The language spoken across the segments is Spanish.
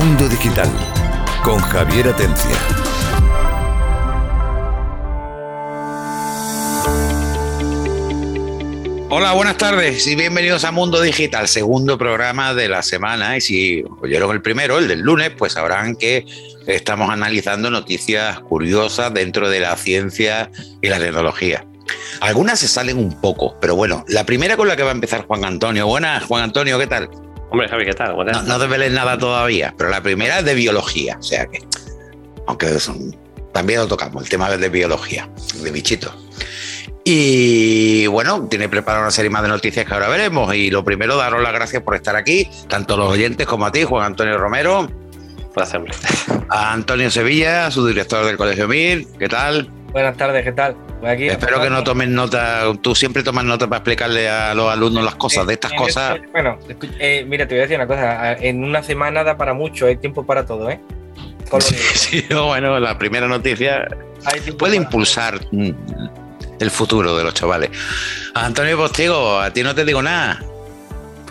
Mundo Digital con Javier Atencia. Hola, buenas tardes y bienvenidos a Mundo Digital, segundo programa de la semana. Y si oyeron el primero, el del lunes, pues sabrán que estamos analizando noticias curiosas dentro de la ciencia y la tecnología. Algunas se salen un poco, pero bueno, la primera con la que va a empezar Juan Antonio. Buenas, Juan Antonio, ¿qué tal? Hombre, Javi, ¿qué tal? No, no desveles nada todavía, pero la primera es de biología, o sea que, aunque son, también lo tocamos, el tema de biología, de bichitos. Y bueno, tiene preparada una serie más de noticias que ahora veremos. Y lo primero, daros las gracias por estar aquí, tanto los oyentes como a ti, Juan Antonio Romero. Gracias, hombre. A Antonio Sevilla, su director del Colegio Mir, ¿qué tal? Buenas tardes, ¿qué tal? Aquí Espero que no tomen nota, tú siempre tomas nota para explicarle a los alumnos las cosas, de estas cosas. Bueno, eh, mira, te voy a decir una cosa, en una semana da para mucho, hay tiempo para todo, ¿eh? Sí, sí, bueno, la primera noticia puede impulsar mm, el futuro de los chavales. Antonio Postigo, a ti no te digo nada.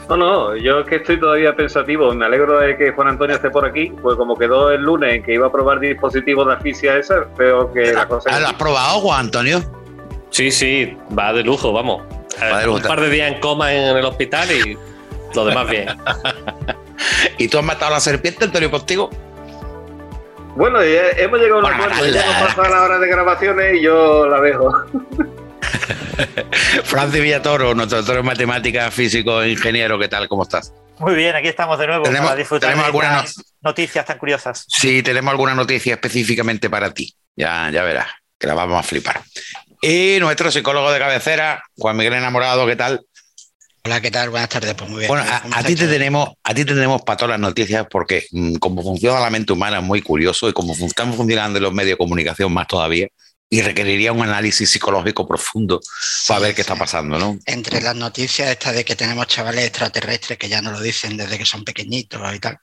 No, no, yo es que estoy todavía pensativo. Me alegro de que Juan Antonio esté por aquí, pues como quedó el lunes en que iba a probar dispositivos de asfixia esa, creo que la cosa. ¿Lo has probado, Juan Antonio? Sí, sí, va de lujo, vamos. Va de lujo. Un par de días en coma en el hospital y lo demás bien. ¿Y tú has matado a la serpiente, Antonio Postigo? Bueno, ya hemos llegado a un acuerdo. Ya hemos pasado la hora de grabaciones y yo la dejo. Francis Villatoro, nuestro doctor en matemáticas, físico, ingeniero, ¿qué tal? ¿Cómo estás? Muy bien, aquí estamos de nuevo ¿Tenemos, para disfrutar ¿tenemos de alguna estas noticias tan curiosas. Sí, tenemos alguna noticia específicamente para ti. Ya, ya verás, que la vamos a flipar. Y nuestro psicólogo de cabecera, Juan Miguel Enamorado, ¿qué tal? Hola, ¿qué tal? Buenas tardes, pues muy bien. Bueno, a, ¿Cómo a ti te tenemos, a ti te tenemos para todas las noticias porque mm, como funciona la mente humana es muy curioso y como fun- están funcionando los medios de comunicación más todavía y requeriría un análisis psicológico profundo para ver qué está pasando, ¿no? Entre las noticias estas de que tenemos chavales extraterrestres que ya nos lo dicen desde que son pequeñitos y tal,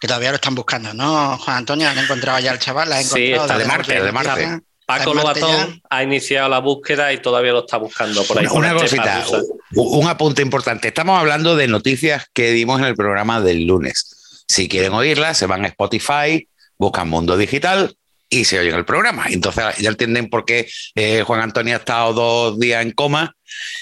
que todavía lo están buscando, ¿no? Juan Antonio, ¿han encontrado ya el chaval? ¿La Sí, encontrado? está de ¿Dónde Marte, de Marte. Paco ¿Está en Marte Lobatón ha iniciado la búsqueda y todavía lo está buscando por ahí. Una, por cosita, rusa. u- un apunte importante. Estamos hablando de noticias que dimos en el programa del lunes. Si quieren oírlas, se van a Spotify, buscan Mundo Digital y se oyen el programa. Entonces ya entienden por qué eh, Juan Antonio ha estado dos días en coma,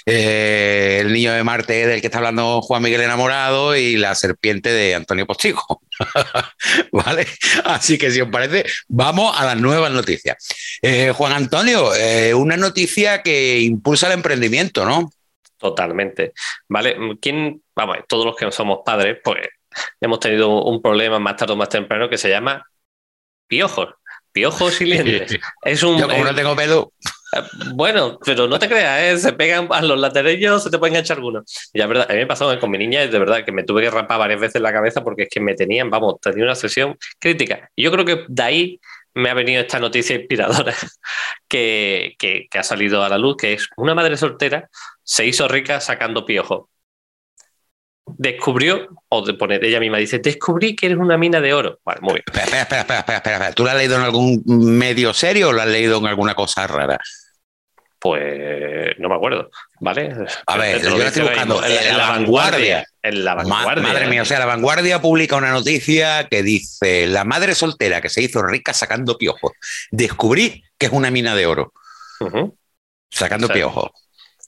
eh, el niño de Marte del que está hablando Juan Miguel Enamorado y la serpiente de Antonio Postigo. ¿Vale? Así que si os parece, vamos a las nuevas noticias. Eh, Juan Antonio, una noticia que impulsa el emprendimiento, ¿no? Totalmente. ¿Vale? ¿Quién, vamos, todos los que somos padres, pues hemos tenido un problema más tarde o más temprano que se llama piojos. Piojos silentes. Es un. Yo como no eh, tengo pelo, Bueno, pero no te creas, ¿eh? se pegan a los laterallos, se te pueden enganchar algunos. Y la verdad, a mí me pasó con mi niña, y de verdad que me tuve que rapar varias veces la cabeza porque es que me tenían, vamos, tenía una sesión crítica. Y yo creo que de ahí me ha venido esta noticia inspiradora que, que, que ha salido a la luz, que es una madre soltera se hizo rica sacando piojos. Descubrió, o de poner, ella misma dice, descubrí que eres una mina de oro. Vale, muy bien. espera, espera, espera, espera, espera. ¿Tú la has leído en algún medio serio o la has leído en alguna cosa rara? Pues no me acuerdo, ¿vale? A ver, yo la estoy buscando. En, la, vanguardia. En la vanguardia. madre mía, o sea, la vanguardia publica una noticia que dice: La madre soltera que se hizo rica sacando piojos. Descubrí que es una mina de oro. Sacando piojos.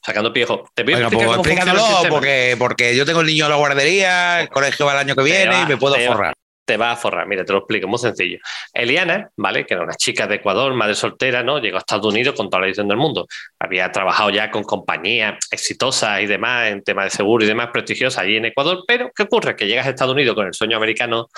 Sacando piojos. Te a Venga, explicar pues porque, porque yo tengo el niño en la guardería, el colegio va el año que viene va, y me puedo te va. forrar. Te va a forrar, mira, te lo explico, muy sencillo. Eliana, ¿vale? Que era una chica de Ecuador, madre soltera, ¿no? Llegó a Estados Unidos con toda la edición del mundo. Había trabajado ya con compañías exitosas y demás, en temas de seguro y demás, prestigiosas allí en Ecuador, pero ¿qué ocurre? Que llegas a Estados Unidos con el sueño americano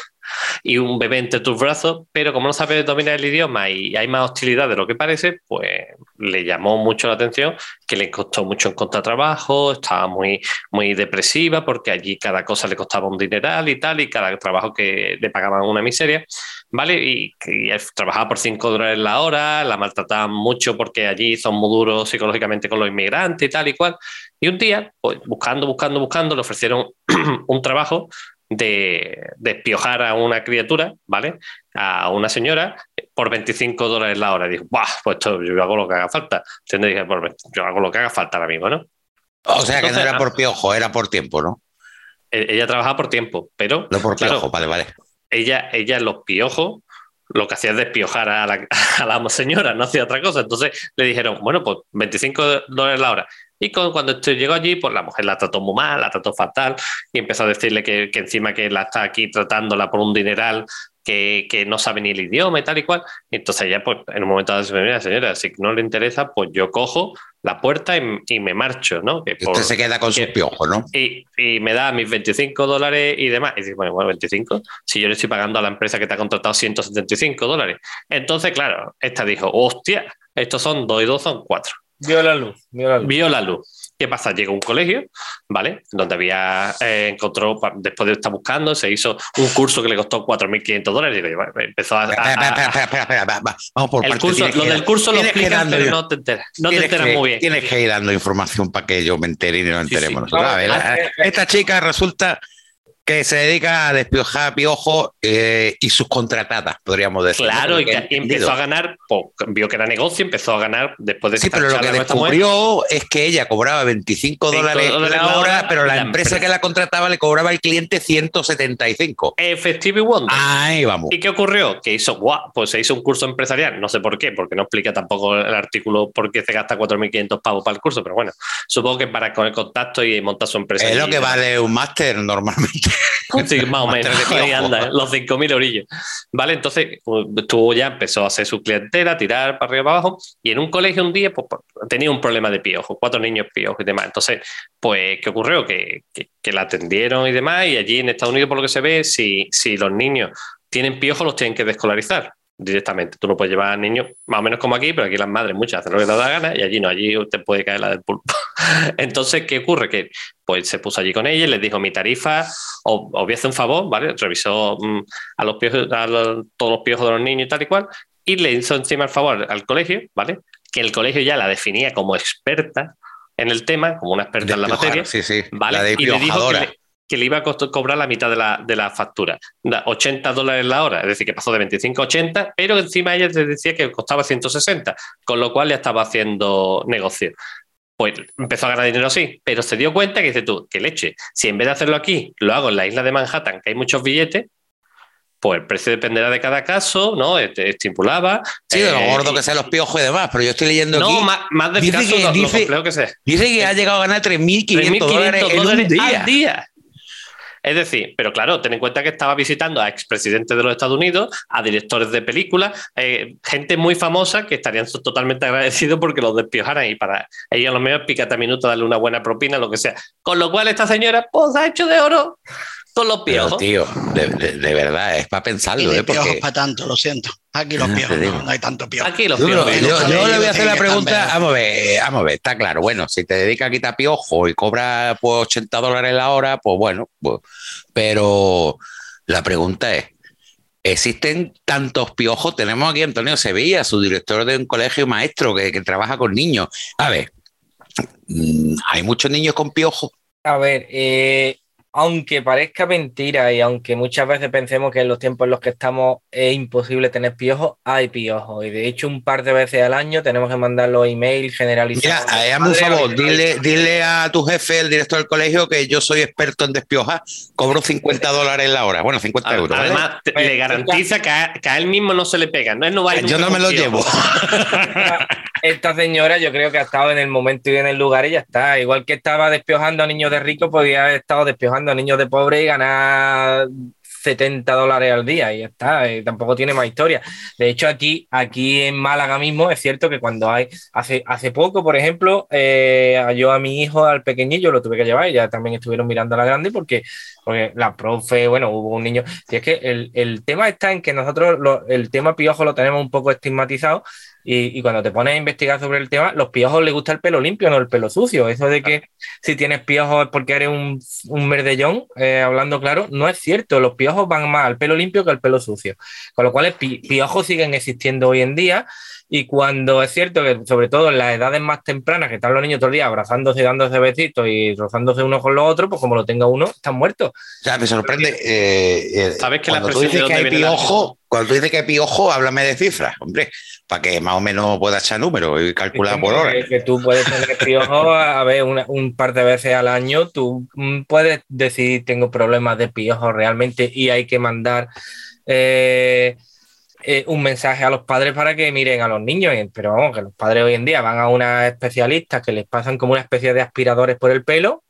y un bebé entre tus brazos, pero como no sabes dominar el idioma y hay más hostilidad de lo que parece, pues le llamó mucho la atención que le costó mucho encontrar trabajo, estaba muy, muy depresiva porque allí cada cosa le costaba un dineral y tal, y cada trabajo que le pagaban una miseria, ¿vale? Y, y trabajaba por 5 dólares la hora, la maltrataban mucho porque allí son muy duros psicológicamente con los inmigrantes y tal y cual. Y un día, pues, buscando, buscando, buscando, le ofrecieron un trabajo de, de espiojar a una criatura, ¿vale? A una señora por 25 dólares la hora. Y dijo, ¡buah! Pues esto, yo hago lo que haga falta. Dije, "Por 20, yo hago lo que haga falta ahora mismo, ¿no? O sea que no era por piojo, era por tiempo, ¿no? E- Ella trabajaba por tiempo, pero. No por claro, piojo, vale, vale. ella, ella los piojos lo que hacía es despiojar a la, a la señora, no hacía otra cosa. Entonces le dijeron, bueno, pues 25 dólares la hora. Y con- cuando esto llegó allí, pues la mujer la trató muy mal, la trató fatal y empezó a decirle que, que encima que la está aquí tratándola por un dineral, que, que no sabe ni el idioma y tal y cual. Entonces ella, pues en un momento dado, dice, mira, señora, si no le interesa, pues yo cojo la puerta y, y me marcho, ¿no? Que por- Usted se queda con sus que- piojos, ¿no? y, y me da mis 25 dólares y demás. Y dices, bueno, bueno, 25, si yo le estoy pagando a la empresa que te ha contratado 175 dólares. Entonces, claro, esta dijo, hostia, estos son 2 y 2 son 4. Vio la luz, vio la luz. Vio la luz. ¿Qué pasa? Llegó a un colegio, ¿vale? Donde había, eh, encontró, después de estar buscando, se hizo un curso que le costó 4.500 dólares. Y empezó a... Vamos por el partes. curso, lo que- del curso lo explican, pero no te enteras. No te enteras que- muy bien. Tienes que ir dando información para que yo me entere y nos Sí, enteremos sí. nosotros. A ver, Vamos, la- eh, esta chica resulta que se dedica a despiojar piojos eh, y sus contratadas, podríamos decir. Claro, ¿no? y, que- y empezó a ganar, pues, vio que era negocio, empezó a ganar después de Sí, pero lo que descubrió es que ella cobraba 25 Cinco dólares dólares la hora, hora, pero la, la empresa, empresa. que la contrataba le cobraba al cliente 175. Effective Wonder. Ahí vamos. ¿Y qué ocurrió? Que hizo, guau, pues se hizo un curso empresarial, no sé por qué, porque no explica tampoco el artículo por qué se gasta 4.500 pavos para el curso, pero bueno, supongo que para con el contacto y montar su empresa. Es lo que vale un máster normalmente. Sí, más o menos. Ahí anda, ¿eh? los 5.000 orillos. Vale, entonces pues, estuvo ya, empezó a hacer su clientela, a tirar para arriba y para abajo. Y en un colegio un día pues, pues, tenía un problema de piojo, cuatro niños piojos y demás. Entonces, pues, ¿qué ocurrió? Que, que- que la atendieron y demás. Y allí en Estados Unidos, por lo que se ve, si, si los niños tienen piojos, los tienen que descolarizar directamente. Tú no puedes llevar a niños, más o menos como aquí, pero aquí las madres muchas hacen lo que les da la gana y allí no, allí te puede caer la del pulpo. Entonces, ¿qué ocurre? Que pues se puso allí con ella y les dijo mi tarifa, os, os voy a hacer un favor, ¿vale? Revisó mm, a los piojos, a los- todos los piojos de los niños y tal y cual, y le hizo encima el favor al colegio, ¿vale? Que el colegio ya la definía como experta en el tema, como una experta en la materia, Sí, sí. ¿vale? La de y le dijo que piojadora. le, que le iba a cobrar la mitad de la, de la factura, Da 80 dólares la hora, es decir, que pasó de 25 a 80, pero encima ella te decía que costaba 160, con lo cual ya estaba haciendo negocio. Pues empezó a ganar dinero así, pero se dio cuenta que dice tú, que leche, si en vez de hacerlo aquí, lo hago en la isla de Manhattan, que hay muchos billetes, pues el precio dependerá de cada caso, ¿no? Estipulaba. Sí, de lo eh, gordo que sean los piojos y demás, pero yo estoy leyendo No, aquí. más, más del dice caso, que- lo- lo dice- complejo que sea. Dice que ha llegado a ganar 3.500 dólares 3.500 en un día. al día. Es decir, pero claro, ten en cuenta que estaba visitando a expresidentes de los Estados Unidos, a directores de películas, eh, gente muy famosa que estarían totalmente agradecidos porque los despiojaran y para ellos a lo mejor pícate a minuto, darle una buena propina, lo que sea. Con lo cual esta señora pues ha hecho de oro con los Pero, piojos. tío, de, de- de verdad, es para Y pensarlo, de ¿eh? piojos Porque. para tanto, lo siento. Aquí los piojos, no, no hay tanto piojo. Aquí los piojos. yo- le voy a hacer la pregunta, vamos a ver, vamos a ver, está claro, bueno, si te dedicas a quitar piojo y cobras pues 80 dólares la hora, pues bueno, pues, pero la pregunta es, ¿existen tantos piojos? Tenemos aquí a Antonio Sevilla, su director de un colegio maestro que, que trabaja con niños. A ver, mm, hay muchos niños con piojos. A ver, eh, aunque parezca mentira y aunque muchas veces pensemos que en los tiempos en los que estamos es imposible tener piojos, hay piojos. Y de hecho, un par de veces al año tenemos que mandar los emails Mira, generalizados. eh, hazme un favor, dile, dile a tu jefe, el director del colegio, que yo soy experto en despiojar, cobro 50 dólares la hora, bueno, 50 euros. ¿vale? Además, te- Pues, le garantiza que a, que a él mismo no se le pega. No, él no va a ir yo no me lo llevo. Esta señora yo creo que ha estado en el momento y en el lugar y ya está. Igual que estaba despiojando a niños de ricos, podía haber estado despiojando a niños de pobres y ganar 70 dólares al día y ya está. tampoco tiene más historia. De hecho, aquí, aquí en Málaga mismo es cierto que cuando hay, hace, hace poco, por ejemplo, eh, yo a mi hijo, al pequeñillo, lo tuve que llevar y ya también estuvieron mirando a la grande porque, la profe, bueno, hubo un niño. Y es que el, el tema está en que nosotros lo- el tema piojo lo tenemos un poco estigmatizado y, y cuando te pones a investigar sobre el tema, los piojos les gusta el pelo limpio, no el pelo sucio. Eso de que si tienes piojos es porque eres un, un merdellón, eh, hablando claro, no es cierto. Los piojos van más al pelo limpio que al pelo sucio. Con lo cual, piojos siguen existiendo hoy en día. Y cuando es cierto que, sobre todo en las edades más tempranas, que están los niños todo el día abrazándose y dándose besitos y rozándose unos con los otros, pues como lo tenga uno, están muertos. O sea, me sorprende. eh, eh, ¿Sabes que la cuando tú expresión dices que hay la- piojo, cuando tú dices que hay piojo, háblame de cifras, hombre, para que más o menos pueda echar números y calcular por hora. Que, que tú puedes tener piojos, a ver, una- un par de veces al año, tú mm, puedes decir tengo problemas de piojos realmente y hay que mandar eh, eh, un mensaje a los padres para que miren a los niños. Pero vamos, que los padres hoy en día van a una especialista que les pasan como una especie de aspiradores por el pelo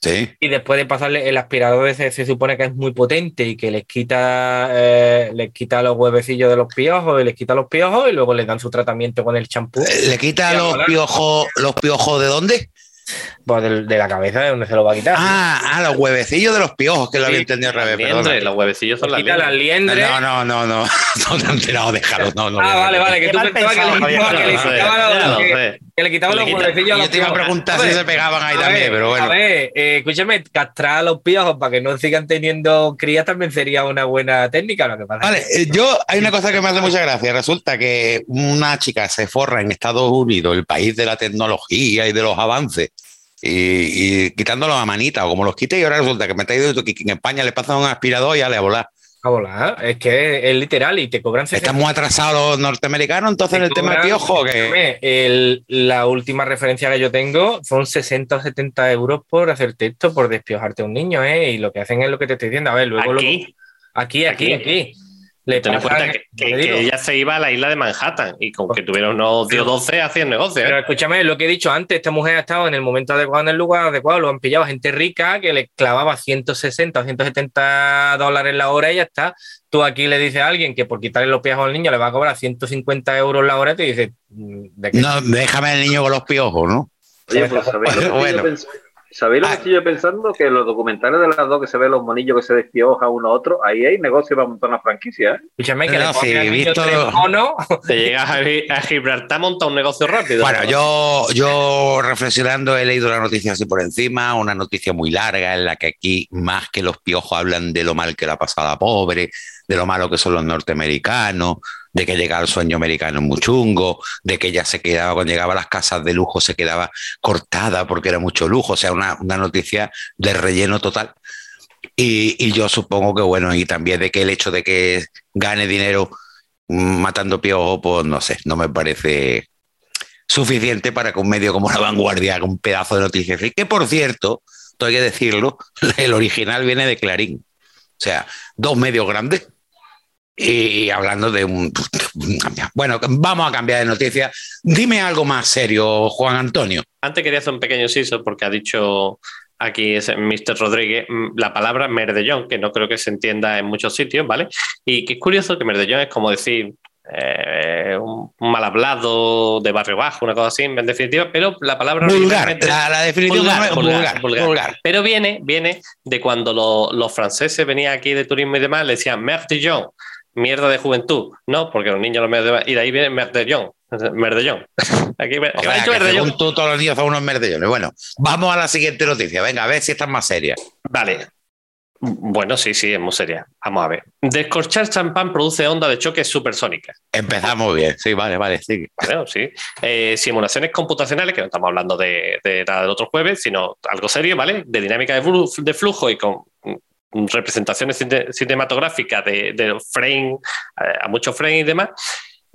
Sí. y después de pasarle el aspirador ese se supone que es muy potente y que les quita, eh, les quita los huevecillos de los piojos y les quita los piojos y luego les dan su tratamiento con el champú ¿Le quita los piojos, los piojos de dónde? Pues, de, la cabeza de donde se lo va a quitar. Ah, ah, los huevecillos de los piojos, que lo había entendido al las revés. liendres, los huevecillos son las quita las liendres. liendres. No, no, no, no. No te enterado, déjalo. No, no, ah, vale, vale, que tú pensabas que le. Que le Ya lo sé, quitaba ya los- huevecillos a Yo te iba a preguntar A si se pegaban ahí a también, pero A bueno. ver, eh, escúchame, castrar a los piojos para que no sigan teniendo crías también sería una buena técnica. Lo que pasa Vale, eh, yo hay una cosa que me hace mucha gracia. Resulta que una chica se forra en Estados Unidos, el país de la tecnología y de los avances, y, y quitándolos a manita o como los quite, y ahora resulta que me está diciendo que en España le pasan un aspirador y ya le a volar. A volar, es que es literal y te cobran 60 Están muy atrasados los norteamericanos entonces en el Te tema del piojo. Que... Escúchame, el- la última referencia que yo tengo son 60 o 70 euros por hacerte esto, por despiojarte a un niño, ¿eh? Y lo que hacen es lo que te estoy diciendo. A ver, luego lo- Aquí, aquí, aquí, Aquí. Le ten en cuenta que, ella se iba a la isla de Manhattan y con que tuviera unos 10 o 12 hacían negocio. ¿eh? Pero escúchame, lo que he dicho antes, esta mujer ha estado en el momento adecuado, en el lugar adecuado, lo han pillado gente rica que le clavaba 160 o 170 dólares la hora y ya está. Tú aquí le dices a alguien que por quitarle los pies al niño le va a cobrar 150 euros la hora y te dice, mm, ¿de qué? No, déjame el niño con los piojos, ¿no? Oye, pues ¿sabéis lo que Bueno. yo ¿sabéis lo que Ah. estoy yo pensando? Que en los documentales de las dos que se ven los monillos que se despiojan uno a otro, ahí hay negocio para montar una franquicia, ¿eh? Escúchame, que No, niño visto- monos. Te llegas a, Gi- a Gibraltar, monta un negocio rápido. Bueno, yo, yo reflexionando he leído la noticia así por encima, una noticia muy larga en la que aquí más que los piojos hablan de lo mal que le ha pasado a la pobre, de lo malo que son los norteamericanos, de que llega el sueño americano muy chungo, de que ella se quedaba, cuando llegaba a las casas de lujo, se quedaba cortada porque era mucho lujo, o sea, una, una noticia de relleno total. Y, y yo supongo que, bueno, y también de que el hecho de que gane dinero matando piojos, pues no sé, no me parece suficiente para que un medio como La Vanguardia haga un pedazo de noticias. Y que, por cierto, hay que decirlo, el original viene de Clarín. O sea, dos medios grandes. Y hablando de un... Bueno, vamos a cambiar de noticia. Dime algo más serio, Juan Antonio. Antes quería hacer un pequeño inciso porque ha dicho aquí ese Mr. Rodríguez mm, la palabra merdellón, que no creo que se entienda en muchos sitios, ¿vale? Y que es curioso que merdellón es como decir eh, un, mal hablado de barrio bajo, una cosa así, en definitiva, pero la palabra Vulgar. La, la definición Vulgar, es vulgar, vulgar, vulgar. Pero viene, viene de cuando lo- los franceses venían aquí de turismo y demás, le decían merdellón, mierda de juventud, ¿no? Porque los niños los merdellón, y de ahí viene merdellón, merdellón. Aquí me- dicho que merdellón. tú, todos los niños son unos merdellones. Bueno, vamos a la siguiente noticia. Venga, a ver si esta es más seria. Vale. Bueno, sí, sí, es muy seria. Vamos a ver. Descorchar champán produce onda de choque supersónica. Empezamos bien. Sí, vale, vale. Sí. Bueno, sí. Eh, simulaciones computacionales, que no estamos hablando de, de nada del otro jueves, sino algo serio, ¿vale? De dinámica de, flu- de flujo y con representaciones cine- cinematográficas de, de frame, eh, a muchos frames y demás,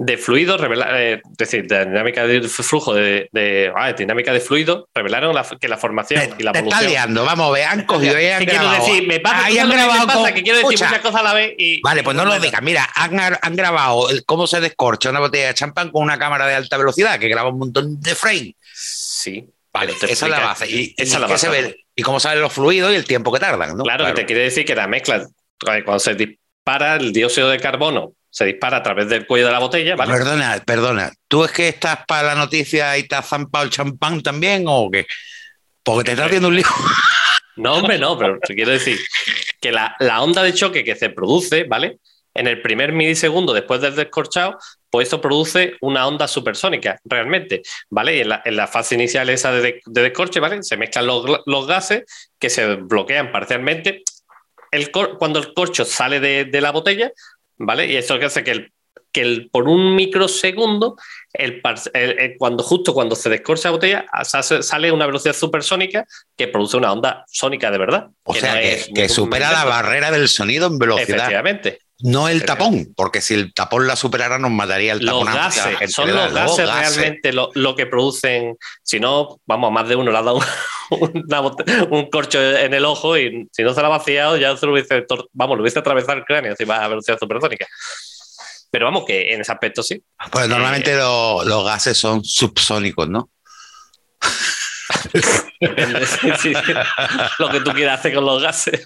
de fluido, revela- eh, es decir, de dinámica de flujo, de, de- ah, dinámica de fluido, revelaron la- que la formación Te, y la te estás evolución. liando. Vamos a ver, han cogido y han ¿Qué quiero grabado. decir? Me pasa, ¿tú han grabado pasa? con- que quiero decir muchas cosas a la vez y... Vale, pues no lo digas. Mira, han, han grabado el- cómo se descorcha una botella de champán con una cámara de alta velocidad que graba un montón de frame. Sí. Vale, esa es la base. Y, esa y es la qué base. se ve, y cómo salen los fluidos y el tiempo que tardan, ¿no? Claro, que te quiere decir que la mezcla, eh, cuando se dispara el dióxido de carbono, se dispara a través del cuello de la botella, ¿vale? Perdona, perdona. ¿Tú es que estás para la noticia y te has zampado el champán también o qué? Porque te estás haciendo un lío. No, hombre, no, pero te quiero decir que la, la onda de choque que se produce, ¿vale? En el primer milisegundo después del descorchado, pues esto produce una onda supersónica, realmente, ¿vale? Y en la, en la fase inicial esa de, de- de descorche, ¿vale? Se mezclan los, gases que se bloquean parcialmente. El cor- cuando el corcho sale de, de la botella, ¿vale? Y eso que hace que, el, que el, por un microsegundo, el, par- el- cuando, justo cuando se descorcha la botella, sale, una velocidad supersónica que produce una onda sónica de verdad. O que sea, no que, supera la barrera del sonido en velocidad. Efectivamente. No el tapón, porque si el tapón la superara nos mataría el tapón. Los a gases, son los gases realmente lo, lo que producen. Si no, vamos, más de uno le ha dado un, corcho en el ojo y si no se lo ha vaciado, ya se lo hubiese, vamos, lo hubiese atravesado el cráneo encima a velocidad supersónica. Pero vamos, que en ese aspecto sí. Pues Eh, normalmente lo- los gases son subsónicos, ¿no? Depende, sí, sí. Lo que tú quieras hacer con los gases.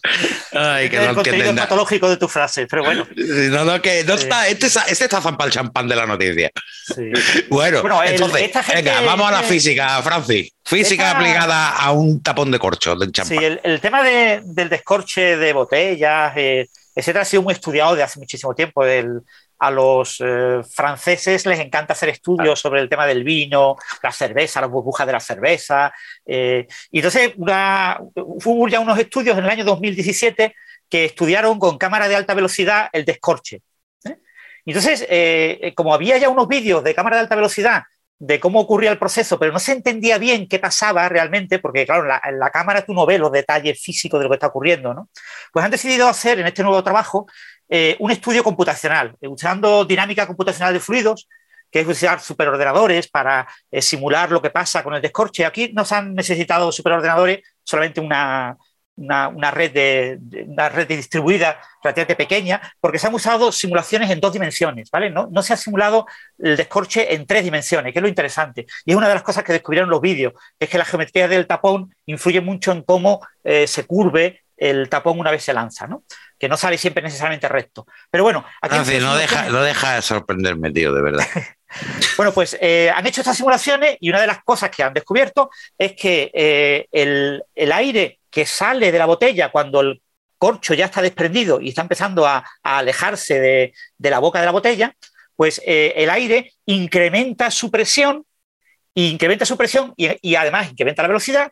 Ay, que el no contenido entienden nada. patológico de tu frase, pero bueno. No, no, que no está, este, está- este está zampa el champán de la noticia. sí. Bueno, Bueno, el- entonces, esta gente- venga, vamos a la física, Francis. Física esta- aplicada a un tapón de corcho de champán. Sí, el, el tema de- del descorche de botellas, eh, etcétera, ha sido muy estudiado de hace muchísimo tiempo. El- a los eh, franceses les encanta hacer estudios sobre el tema del vino, la cerveza, las burbujas de la cerveza. eh, y entonces una- hubo ya unos estudios en el año 2017 que estudiaron con cámara de alta velocidad el descorche. ¿eh? Y entonces, eh, como había ya unos vídeos de cámara de alta velocidad de cómo ocurría el proceso, pero no se entendía bien qué pasaba realmente, porque claro, en la, en la cámara tú no ves los detalles físicos de lo que está ocurriendo, ¿no? Pues han decidido hacer en este nuevo trabajo eh, un estudio computacional, eh, usando dinámica computacional de fluidos, que es usar superordenadores para eh, simular lo que pasa con el descorche. Aquí no se han necesitado superordenadores, solamente una, una, una red, de, de- una red distribuida relativamente pequeña, porque se han usado simulaciones en dos dimensiones, ¿vale? No, no se ha simulado el descorche en tres dimensiones, que es lo interesante. Y es una de las cosas que descubrieron los vídeos, es que la geometría del tapón influye mucho en cómo eh, se curve el tapón una vez se lanza, ¿no? Que no sale siempre necesariamente recto. Pero bueno, aquí Francis, no deja, no deja de sorprenderme, tío, de verdad. bueno, pues eh, han hecho estas simulaciones y una de las cosas que han descubierto es que eh, el, el aire que sale de la botella cuando el corcho ya está desprendido y está empezando a, a alejarse de, de la boca de la botella, pues eh, el aire incrementa su presión, incrementa su presión y, y además incrementa la velocidad,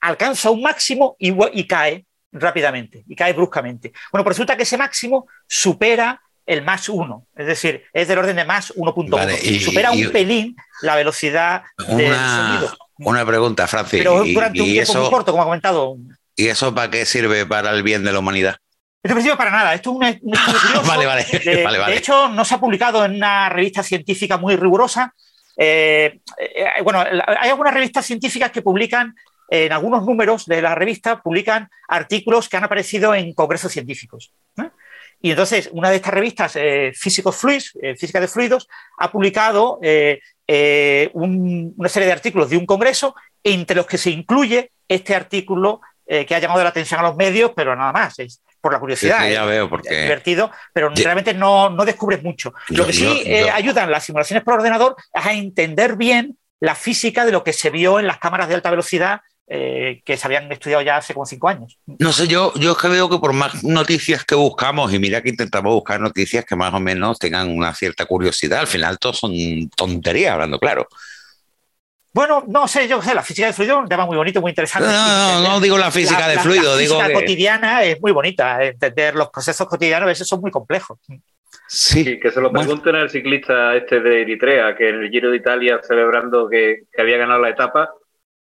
alcanza un máximo y, cae rápidamente, y cae bruscamente. Bueno, pues resulta que ese máximo supera el más 1, es decir, es del orden de más 1.1. Vale, supera y- un pelín la velocidad del Una, sonido. una pregunta, Francis. Pero y, durante un tiempo muy corto, como ha comentado. ¿Y eso para qué sirve para el bien de la humanidad? Esto no sirve para nada. Esto es un, un estudio curioso. Vale, vale, De, vale, vale. de hecho, no se ha publicado en una revista científica muy rigurosa. Eh, eh, bueno, hay algunas revistas científicas que publican, eh, en algunos números de la revista, publican artículos que han aparecido en congresos científicos. Y entonces, una de estas revistas, Physics Fluids, Física de Fluidos, ha publicado un- una serie de artículos de un congreso, entre los que se incluye este artículo eh, que ha llamado la atención a los medios, pero nada más, es por la curiosidad. sí, ya veo, es porque divertido, pero Yo- realmente no, no descubres mucho. Yo- Lo que sí yo- eh, ayudan las simulaciones por ordenador es a entender bien la física de lo que se vio en las cámaras de alta velocidad eh, que se habían estudiado ya hace como cinco años. no sé, yo, yo es que veo que por más noticias que buscamos, y mira que intentamos buscar noticias que más o menos tengan una cierta curiosidad, al final todos son tonterías, hablando claro. Bueno, no sé, yo qué sé, la física del fluido es un tema muy bonito, muy No, interesante. no, no, no digo la física La- de la- fluido, la digo física que... cotidiana es muy bonita. Entender los procesos cotidianos a veces son muy complejos. Sí, Sí, que se lo Bueno. pregunten al ciclista este de Eritrea, que en el Giro de Italia, celebrando que, que había ganado la etapa,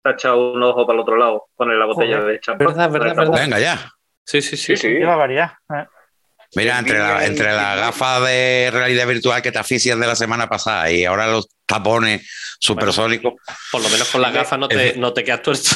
se ha echado un ojo para el otro lado, pone la botella Joder. de champán. Verdad, verdad, tapón. venga ya. Sí, sí, sí. Sí, sí. Qué barbaridad. ¿Eh? Mira, entre la, entre la gafa de realidad virtual que te asfixian de la semana pasada y ahora los tapones supersónicos. Por lo menos con las gafas no te, no te quedas tuerto.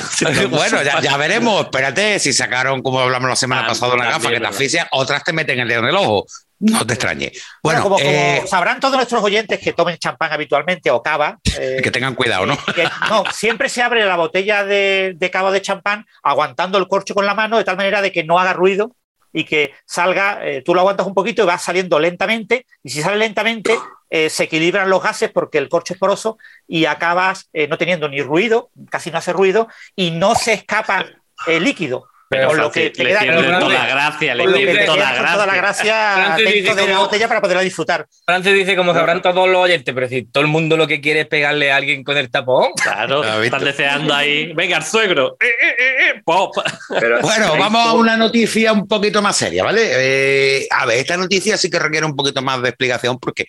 bueno, ya, ya veremos. Espérate, si sacaron, como hablamos la semana Ah, pasada, una gafa que te verdad. asfixian, otras te meten el dedo en el ojo. No te extrañe. Bueno, como, como eh, sabrán todos nuestros oyentes que tomen champán habitualmente o cava, eh, que tengan cuidado, ¿no? que no, siempre se abre la botella de, de cava de champán aguantando el corcho con la mano de tal manera de que no haga ruido y que salga, eh, tú lo aguantas un poquito y va saliendo lentamente y si sale lentamente eh, se equilibran los gases porque el corcho es poroso y acabas eh, no teniendo ni ruido, casi no hace ruido y no se escapa el líquido. Pero con lo que Francis, te le queda- Pero toda la gracia, le te toda la con toda la gracia. dentro dice de la como- botella para poderla disfrutar. Francis dice, como sabrán todos los oyentes, pero si todo el mundo lo que quiere es pegarle a alguien con el tapón. Claro, están deseando ahí. Venga, el suegro. Eh, eh, eh, eh, pop. Pero- Bueno, vamos a una noticia un poquito más seria, ¿vale? Eh, a ver, esta noticia sí que requiere un poquito más de explicación porque,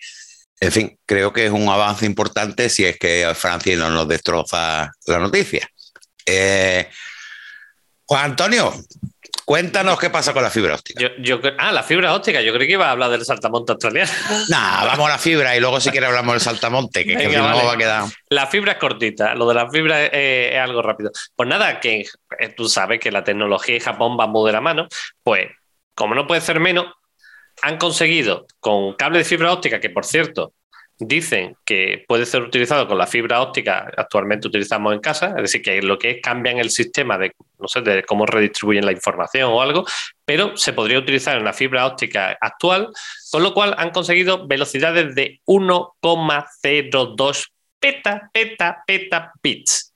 en fin, creo que es un avance importante si es que Francis no nos destroza la noticia. Eh, Juan Antonio, cuéntanos qué pasa con la fibra óptica. Yo, yo cre- ah, la fibra óptica. Yo creí que iba a hablar del saltamonte australiano. Nah, vamos a la fibra y luego si quieres hablamos del saltamonte, que, que Venga, vale. va a quedar. La fibra es cortita, lo de la fibra es, es algo rápido. Pues nada, que eh, tú sabes que la tecnología y Japón van muy de la mano, pues como no puede ser menos, han conseguido con cable de fibra óptica, que por cierto dicen que puede ser utilizado con la fibra óptica actualmente utilizamos en casa, es decir, que lo que es cambian el sistema de, no sé, de cómo redistribuyen la información o algo, pero se podría utilizar en la fibra óptica actual, con lo cual han conseguido velocidades de 1,02 peta, peta, peta bits.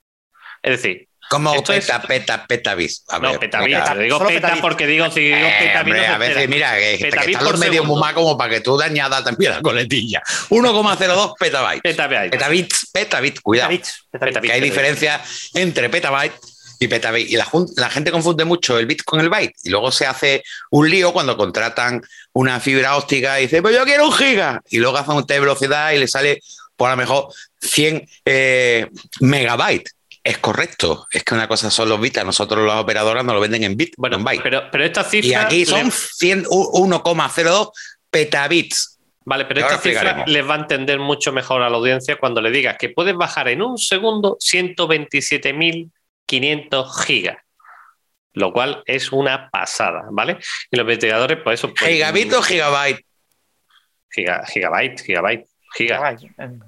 Es decir, Como Esto es- peta, peta, peta bis. A no, ver, peta venga. bits. Digo solo peta porque digo, si digo Eh, peta no a veces, mira, que, que Petabits están por los medios muy mal como para que tú te añadas también la coletilla. 1,02 petabytes. Petabytes. Petabits, petabits, cuidado. Petabits. Petabits. Que hay diferencia entre petabyte y petabyte. Y la, la gente confunde mucho el bit con el byte. Y luego se hace un lío cuando contratan una fibra óptica y dice, pues yo quiero un giga. Y luego hacen un test de velocidad y le sale, por a lo mejor, 100 eh, megabytes. Es correcto. Es que una cosa son los bits. A nosotros las operadoras nos lo venden en bit, Bueno, no en byte. pero, pero esta cifra. Y aquí son le- 100 u- 1,02 petabits. Vale, pero esta cifra explicaremos. les va a entender mucho mejor a la audiencia cuando le digas que puedes bajar en un segundo 127.500 gigas, lo cual es una pasada, ¿vale? Y los investigadores, pues eso. pues, ¿Gigabit o gigabyte? giga- gigabyte, gigabyte, giga, Gigabyte.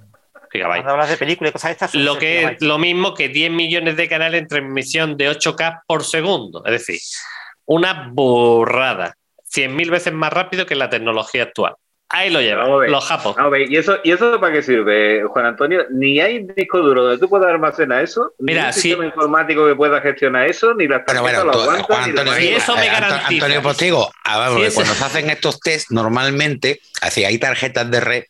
En- gigabyte. Cuando hablas de películas y cosas estas. Lo que es lo mismo que 10 millones de canales en transmisión de 8K por segundo. Es decir, una burrada. 100.000 veces más rápido que la tecnología actual. Ahí lo llevan ver. los japos. ¿y eso, ¿y eso para qué sirve, Juan Antonio? Ni hay disco duro donde tú puedas almacenar eso, Mira, ni un sí. sistema informático que pueda gestionar eso, ni las Pero tarjetas bueno, lo tú, aguantan, Juan ni lo Antonio, Y eso me eh, garantiza. Antonio Postigo, ah, vamos, Sí, que eso- cuando se hacen estos test, normalmente, así hay tarjetas de red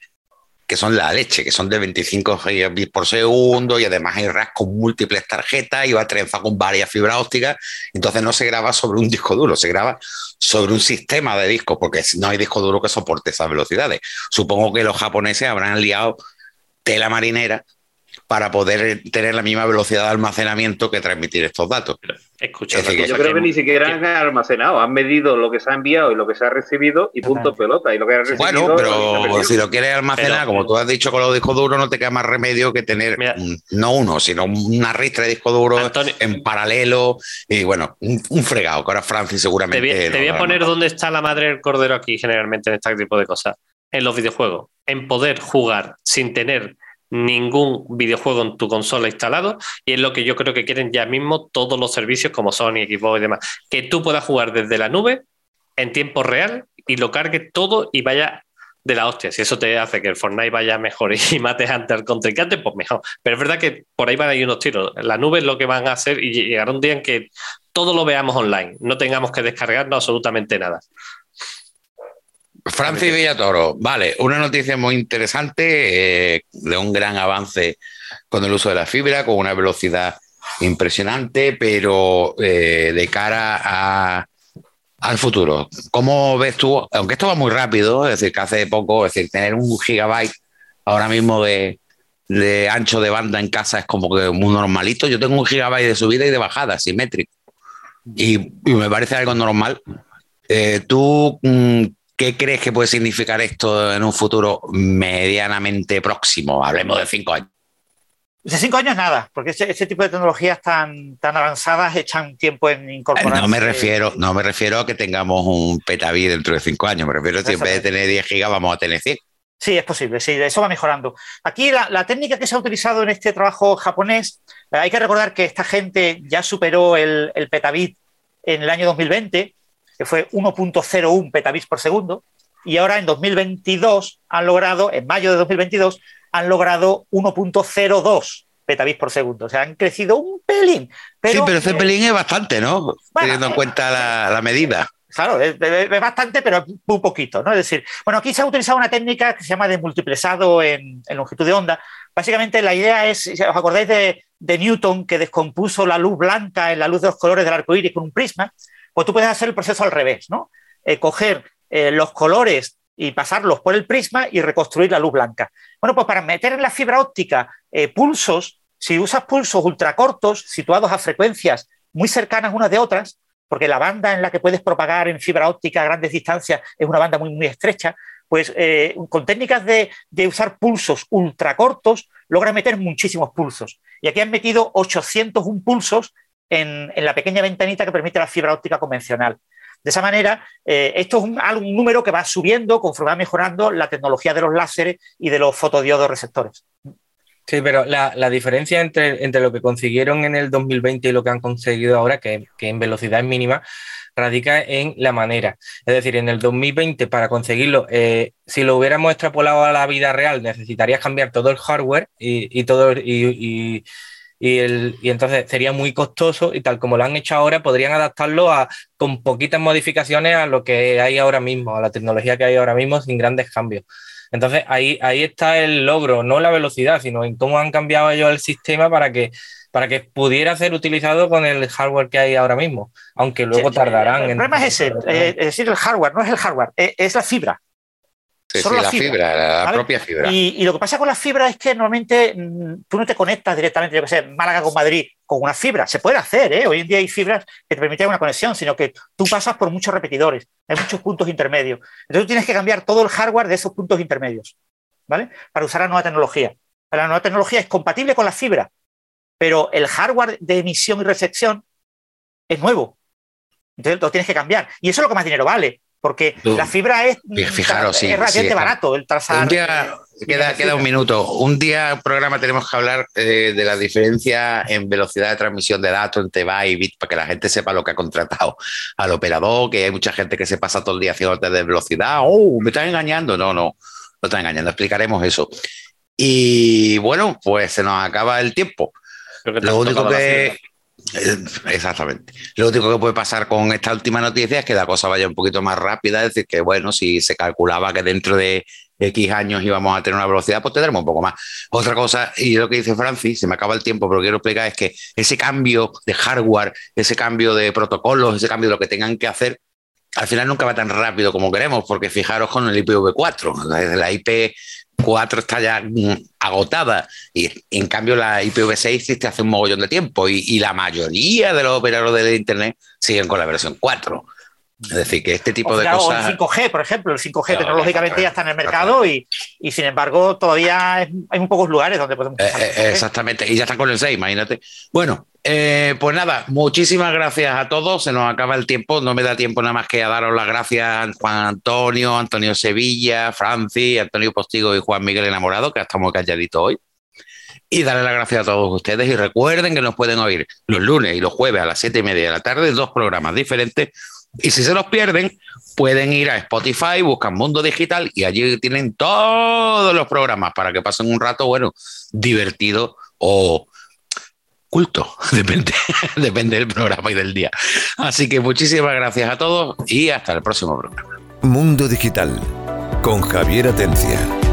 que son la leche, que son de 25 gigabits por segundo y además hay RAS con múltiples tarjetas y va trenzado con varias fibras ópticas. Entonces no se graba sobre un disco duro, se graba sobre un sistema de discos, porque no hay disco duro que soporte esas velocidades. Supongo que los japoneses habrán liado tela marinera para poder tener la misma velocidad de almacenamiento que transmitir estos datos. Escucha, Es Yo creo que ni siquiera que- han almacenado, han medido lo que se ha enviado y lo que se ha recibido y punto pelota. Y lo que ha recibido. Bueno, se ha pero si lo quieres almacenar, Pero- como tú has dicho con los discos duros, no te queda más remedio que tener Mira. no uno, sino una ristra de discos duros Antonio- en paralelo y bueno, un, un fregado, que ahora Francis Te seguramente. voy, te voy a poner dónde está la madre del cordero aquí, generalmente, en este tipo de cosas. En los videojuegos. En poder jugar sin tener ningún videojuego en tu consola instalado y es lo que yo creo que quieren ya mismo todos los servicios como Sony, Xbox y demás. Que tú puedas jugar desde la nube en tiempo real y lo cargues todo y vaya de la hostia. Si eso te hace que el Fortnite vaya mejor y mates antes al contrincante, pues mejor. Pero es verdad que por ahí van a ir unos tiros. La nube es lo que van a hacer y llegará un día en que todo lo veamos online, no tengamos que descargarnos absolutamente nada. Francis Villatoro, vale, una noticia muy interesante eh, de un gran avance con el uso de la fibra, con una velocidad impresionante, pero eh, de cara a, al futuro. ¿Cómo ves tú? Aunque esto va muy rápido, es decir, que hace poco, es decir, tener un gigabyte ahora mismo de, ancho de banda en casa es como que muy normalito. Yo tengo un gigabyte de subida y de bajada, simétrico. Y, y me parece algo normal. Eh, ¿Tú mm, qué crees que puede significar esto en un futuro medianamente próximo? Hablemos de cinco años. De cinco años nada, porque ese, ese tipo de tecnologías tan, tan avanzadas echan tiempo en incorporar. Eh, No me refiero, no me refiero a que tengamos un petabit dentro de cinco años. Me refiero a que en vez de tener 10 gigas vamos a tener 100. Sí, es posible, sí, eso va mejorando. Aquí la, la técnica que se ha utilizado en este trabajo japonés, eh, hay que recordar que esta gente ya superó el, el petabit en el año 2020, que fue 1.01 petabits por segundo, y ahora en 2022 han logrado, en mayo de 2022, han logrado 1.02 petabits por segundo. O sea, han crecido un pelín. Pero, sí, pero ese pelín es bastante, ¿no? Teniendo en eh, cuenta la, la medida. Claro, es, es- es bastante, pero muy poquito, ¿no? Es decir, bueno, aquí se ha utilizado una técnica que se llama de multiplexado en, en longitud de onda. Básicamente la idea es, si os acordáis de, de Newton que descompuso la luz blanca en la luz de los colores del arco iris con un prisma, pues tú puedes hacer el proceso al revés, ¿no? Eh, coger eh, los colores y pasarlos por el prisma y reconstruir la luz blanca. Bueno, pues para meter en la fibra óptica eh, pulsos, si usas pulsos ultracortos situados a frecuencias muy cercanas unas de otras, porque la banda en la que puedes propagar en fibra óptica a grandes distancias es una banda muy, muy estrecha, pues con técnicas de, usar pulsos ultracortos logra meter muchísimos pulsos. Y aquí han metido 801 pulsos en, la pequeña ventanita que permite la fibra óptica convencional. De esa manera, eh, esto es un, número que va subiendo conforme va mejorando la tecnología de los láseres y de los fotodiodos receptores. Sí, pero la, diferencia entre, entre, lo que consiguieron en el 2020 y lo que han conseguido ahora, que, en velocidad es mínima, radica en la manera. Es decir, en el 2020, para conseguirlo, eh, si lo hubiéramos extrapolado a la vida real, necesitarías cambiar todo el hardware y, todo. Y, el, y, entonces sería muy costoso y tal como lo han hecho ahora, podrían adaptarlo a, con poquitas modificaciones a lo que hay ahora mismo, a la tecnología que hay ahora mismo sin grandes cambios. Entonces ahí, ahí está el logro, no la velocidad, sino en cómo han cambiado ellos el sistema para que, para que pudiera ser utilizado con el hardware que hay ahora mismo, aunque luego tardarán. El problema es ese, eh, es decir, el hardware, no es el hardware, es la fibra. Sí, la, fibra, la propia fibra. Y, lo que pasa con la fibra es que normalmente mm, tú no te conectas directamente, yo que sé, Málaga con Madrid con una fibra. Se puede hacer, ¿eh? Hoy en día hay fibras que te permiten una conexión, sino que tú pasas por muchos repetidores, hay muchos puntos intermedios. Entonces tú tienes que cambiar todo el hardware de esos puntos intermedios, ¿vale? Para usar la nueva tecnología. La nueva tecnología es compatible con la fibra, pero el hardware de emisión y recepción es nuevo. Entonces lo tienes que cambiar. Y eso es lo que más dinero vale porque la fibra es, Fijaros, es relativamente barato el trazar. Un día, queda, queda, un minuto. Un día, programa, tenemos que hablar eh, de la diferencia en velocidad de transmisión de datos entre byte y bit para que la gente sepa lo que ha contratado al operador, que hay mucha gente que se pasa todo el día haciendo test de velocidad. ¡Oh, me están engañando! No, no, no están engañando. Explicaremos eso. Y bueno, pues se nos acaba el tiempo. Lo único que eh, exactamente. Lo único que puede pasar con esta última noticia es que la cosa vaya un poquito más rápida, es decir, que bueno, si se calculaba que dentro de X años íbamos a tener una velocidad, pues tendremos un poco más. Otra cosa, y lo que dice Francis, se me acaba el tiempo, pero quiero explicar, es que ese cambio de hardware, ese cambio de protocolos, ese cambio de lo que tengan que hacer, al final nunca va tan rápido como queremos, porque fijaros con el IPv4, la IP 4 está ya agotada y en cambio la IPv6 existe hace un mogollón de tiempo y, la mayoría de los operadores de Internet siguen con la versión 4. Es decir, que este tipo de cosas. el 5G, por ejemplo, el 5G tecnológicamente ya está en el mercado y, sin embargo todavía hay muy pocos lugares donde podemos. Eh, eh, exactamente, y ya están con el 6, imagínate. Bueno, eh, pues nada, muchísimas gracias a todos. Se nos acaba el tiempo. No me da tiempo nada más que a daros las gracias a Juan Antonio, Antonio Sevilla, Francis, Antonio Postigo y Juan Miguel Enamorado, que estamos calladitos hoy. Y darle las gracias a todos ustedes. Y recuerden que nos pueden oír los lunes y los jueves a las siete y media de la tarde, dos programas diferentes y si se los pierden, pueden ir a Spotify, buscan Mundo Digital y allí tienen todos los programas para que pasen un rato, bueno, divertido o depende, depende del programa y del día. Así que muchísimas gracias a todos y hasta el próximo programa. Mundo Digital con Javier.